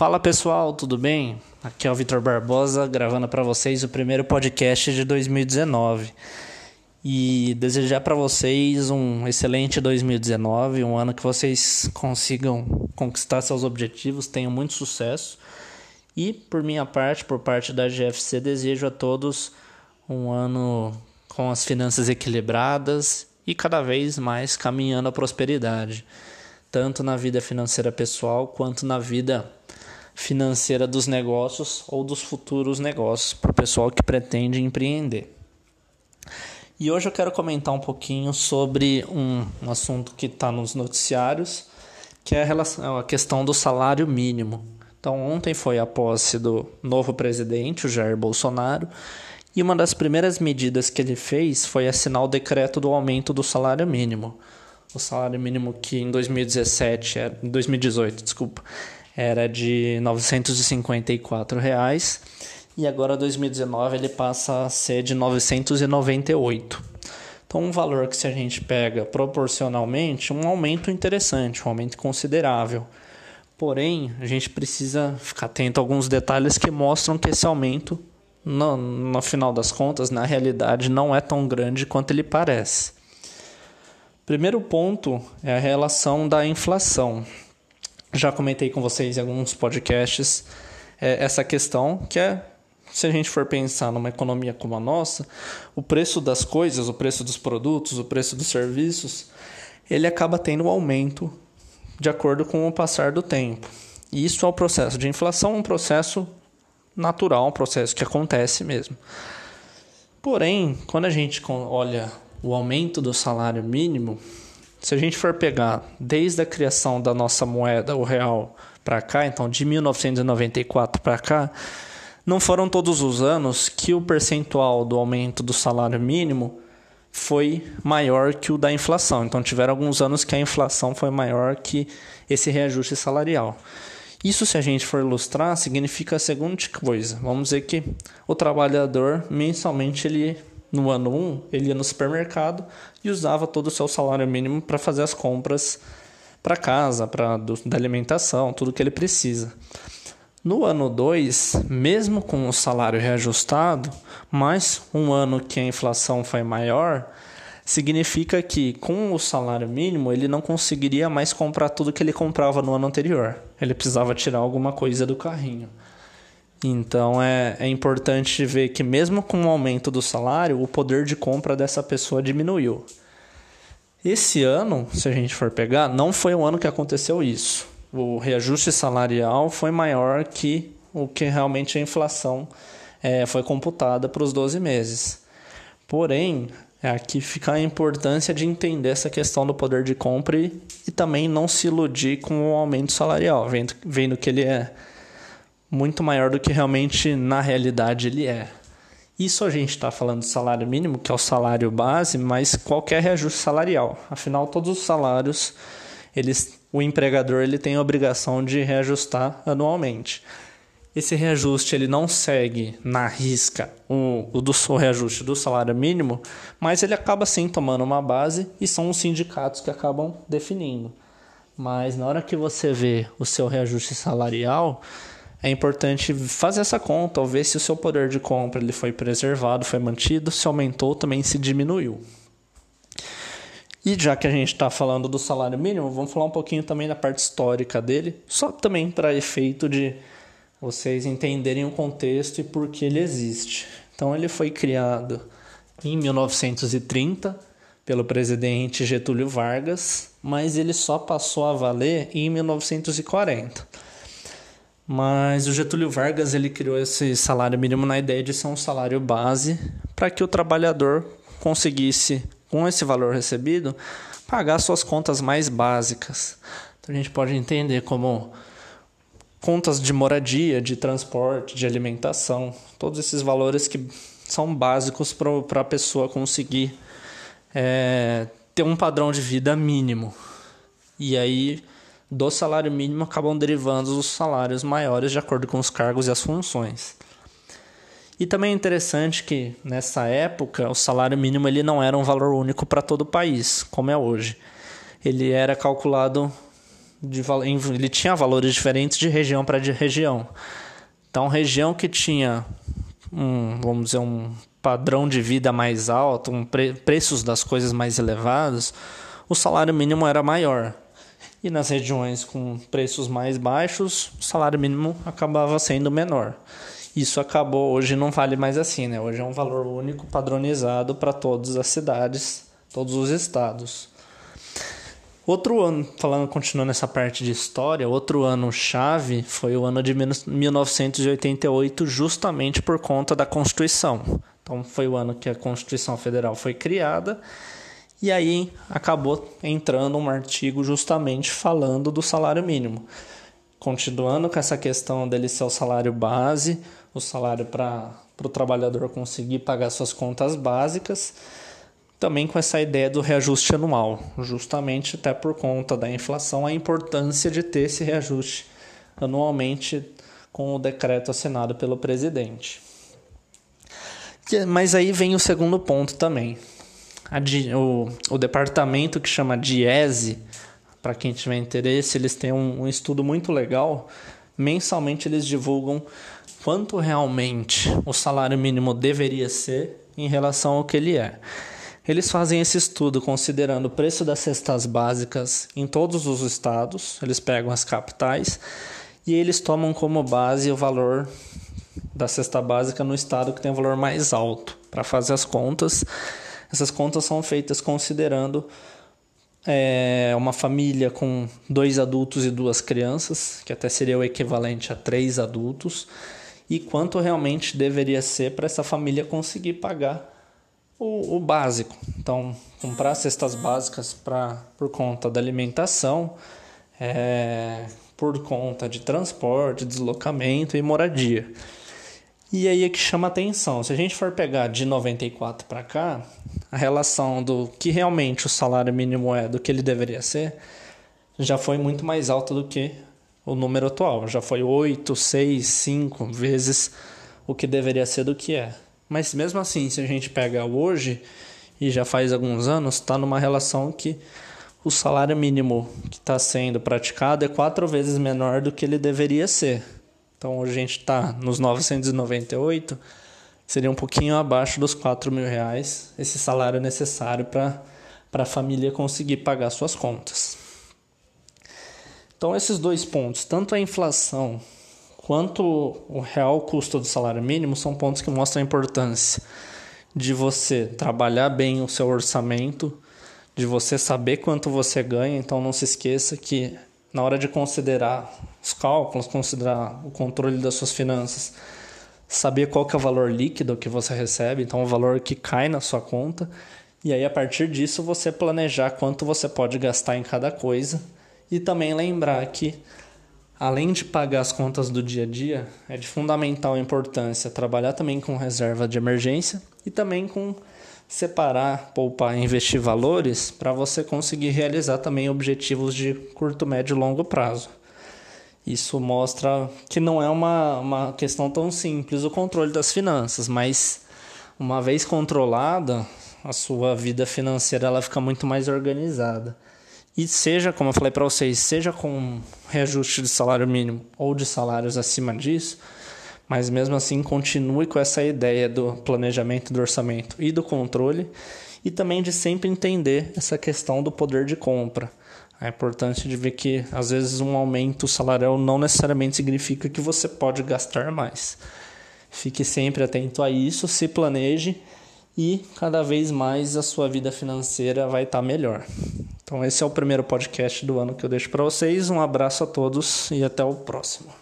Fala pessoal, tudo bem? Aqui é o Vitor Barbosa gravando para vocês o primeiro podcast de 2019 e desejar para vocês um excelente 2019, um ano que vocês consigam conquistar seus objetivos, tenham muito sucesso. E por minha parte, por parte da GFC, desejo a todos um ano com as finanças equilibradas e cada vez mais caminhando à prosperidade, tanto na vida financeira pessoal quanto na vida financeira dos negócios ou dos futuros negócios para o pessoal que pretende empreender. E hoje eu quero comentar um pouquinho sobre um, um assunto que está nos noticiários, que é a, relação, a questão do salário mínimo. Então, ontem foi a posse do novo presidente, o Jair Bolsonaro, e uma das primeiras medidas que ele fez foi assinar o decreto do aumento do salário mínimo. O salário mínimo que em 2017, 2018, desculpa, era de 954 reais e agora 2019 ele passa a ser de 998. Então, um valor que se a gente pega proporcionalmente, um aumento interessante, um aumento considerável. Porém, a gente precisa ficar atento a alguns detalhes que mostram que esse aumento, no, no final das contas, na realidade, não é tão grande quanto ele parece. Primeiro ponto é a relação da inflação. Já comentei com vocês em alguns podcasts é, essa questão que é se a gente for pensar numa economia como a nossa, o preço das coisas, o preço dos produtos, o preço dos serviços, ele acaba tendo um aumento de acordo com o passar do tempo. E isso é o processo de inflação, um processo natural, um processo que acontece mesmo. Porém, quando a gente olha o aumento do salário mínimo, se a gente for pegar desde a criação da nossa moeda, o real, para cá, então de 1994 para cá, não foram todos os anos que o percentual do aumento do salário mínimo foi maior que o da inflação. Então, tiveram alguns anos que a inflação foi maior que esse reajuste salarial. Isso, se a gente for ilustrar, significa a seguinte coisa: vamos dizer que o trabalhador mensalmente ele no ano 1, ele ia no supermercado e usava todo o seu salário mínimo para fazer as compras para casa, para da alimentação, tudo que ele precisa. No ano 2, mesmo com o salário reajustado, mais um ano que a inflação foi maior, significa que com o salário mínimo ele não conseguiria mais comprar tudo que ele comprava no ano anterior. Ele precisava tirar alguma coisa do carrinho. Então é, é importante ver que, mesmo com o aumento do salário, o poder de compra dessa pessoa diminuiu. Esse ano, se a gente for pegar, não foi o ano que aconteceu isso o reajuste salarial foi maior que o que realmente a inflação é, foi computada para os 12 meses. Porém, aqui fica a importância de entender essa questão do poder de compra e, e também não se iludir com o aumento salarial, vendo, vendo que ele é muito maior do que realmente na realidade ele é. Isso a gente está falando de salário mínimo, que é o salário base, mas qualquer reajuste salarial. Afinal, todos os salários eles, o empregador ele tem a obrigação de reajustar anualmente. Esse reajuste ele não segue na risca o, o, do, o reajuste do salário mínimo, mas ele acaba sim tomando uma base e são os sindicatos que acabam definindo. Mas na hora que você vê o seu reajuste salarial, é importante fazer essa conta, ou ver se o seu poder de compra ele foi preservado, foi mantido, se aumentou, também se diminuiu. E já que a gente está falando do salário mínimo, vamos falar um pouquinho também da parte histórica dele, só também para efeito de vocês entenderem o contexto e por que ele existe. Então, ele foi criado em 1930 pelo presidente Getúlio Vargas, mas ele só passou a valer em 1940. Mas o Getúlio Vargas ele criou esse salário mínimo na ideia de ser um salário base para que o trabalhador conseguisse com esse valor recebido, pagar suas contas mais básicas. Então a gente pode entender como contas de moradia, de transporte, de alimentação, todos esses valores que são básicos para a pessoa conseguir é, ter um padrão de vida mínimo. E aí, do salário mínimo, acabam derivando os salários maiores de acordo com os cargos e as funções. E também é interessante que nessa época o salário mínimo ele não era um valor único para todo o país, como é hoje. Ele era calculado de, ele tinha valores diferentes de região para de região. Então, região que tinha um, vamos dizer, um padrão de vida mais alto, um pre preços das coisas mais elevados, o salário mínimo era maior. E nas regiões com preços mais baixos, o salário mínimo acabava sendo menor. Isso acabou, hoje não vale mais assim, né? Hoje é um valor único padronizado para todas as cidades, todos os estados. Outro ano, falando, continuando essa parte de história, outro ano chave foi o ano de 1988, justamente por conta da Constituição. Então foi o ano que a Constituição Federal foi criada e aí acabou entrando um artigo justamente falando do salário mínimo. Continuando com essa questão dele ser o salário base, o salário para o trabalhador conseguir pagar suas contas básicas também com essa ideia do reajuste anual, justamente até por conta da inflação, a importância de ter esse reajuste anualmente com o decreto assinado pelo presidente. Mas aí vem o segundo ponto também. O, o departamento que chama DIESE, para quem tiver interesse, eles têm um, um estudo muito legal. Mensalmente eles divulgam quanto realmente o salário mínimo deveria ser em relação ao que ele é. Eles fazem esse estudo considerando o preço das cestas básicas em todos os estados, eles pegam as capitais e eles tomam como base o valor da cesta básica no estado que tem o valor mais alto para fazer as contas. Essas contas são feitas considerando é, uma família com dois adultos e duas crianças, que até seria o equivalente a três adultos, e quanto realmente deveria ser para essa família conseguir pagar o, o básico. Então, comprar cestas básicas pra, por conta da alimentação, é, por conta de transporte, deslocamento e moradia. E aí é que chama atenção. Se a gente for pegar de 94 para cá, a relação do que realmente o salário mínimo é do que ele deveria ser, já foi muito mais alta do que o número atual. Já foi 8, 6, 5 vezes o que deveria ser do que é. Mas mesmo assim, se a gente pega hoje e já faz alguns anos, está numa relação que o salário mínimo que está sendo praticado é quatro vezes menor do que ele deveria ser. Então hoje a gente está nos 998, seria um pouquinho abaixo dos 4 mil reais esse salário necessário para a família conseguir pagar suas contas. Então esses dois pontos, tanto a inflação quanto o real custo do salário mínimo são pontos que mostram a importância de você trabalhar bem o seu orçamento, de você saber quanto você ganha. Então não se esqueça que na hora de considerar os cálculos, considerar o controle das suas finanças, saber qual que é o valor líquido que você recebe, então o valor que cai na sua conta, e aí a partir disso você planejar quanto você pode gastar em cada coisa e também lembrar que além de pagar as contas do dia a dia, é de fundamental importância trabalhar também com reserva de emergência e também com separar, poupar e investir valores para você conseguir realizar também objetivos de curto, médio e longo prazo. Isso mostra que não é uma, uma questão tão simples o controle das finanças, mas uma vez controlada, a sua vida financeira ela fica muito mais organizada. E seja, como eu falei para vocês, seja com reajuste de salário mínimo ou de salários acima disso, mas mesmo assim continue com essa ideia do planejamento do orçamento e do controle e também de sempre entender essa questão do poder de compra. É importante de ver que às vezes um aumento salarial não necessariamente significa que você pode gastar mais. Fique sempre atento a isso, se planeje e cada vez mais a sua vida financeira vai estar melhor. Então esse é o primeiro podcast do ano que eu deixo para vocês. Um abraço a todos e até o próximo.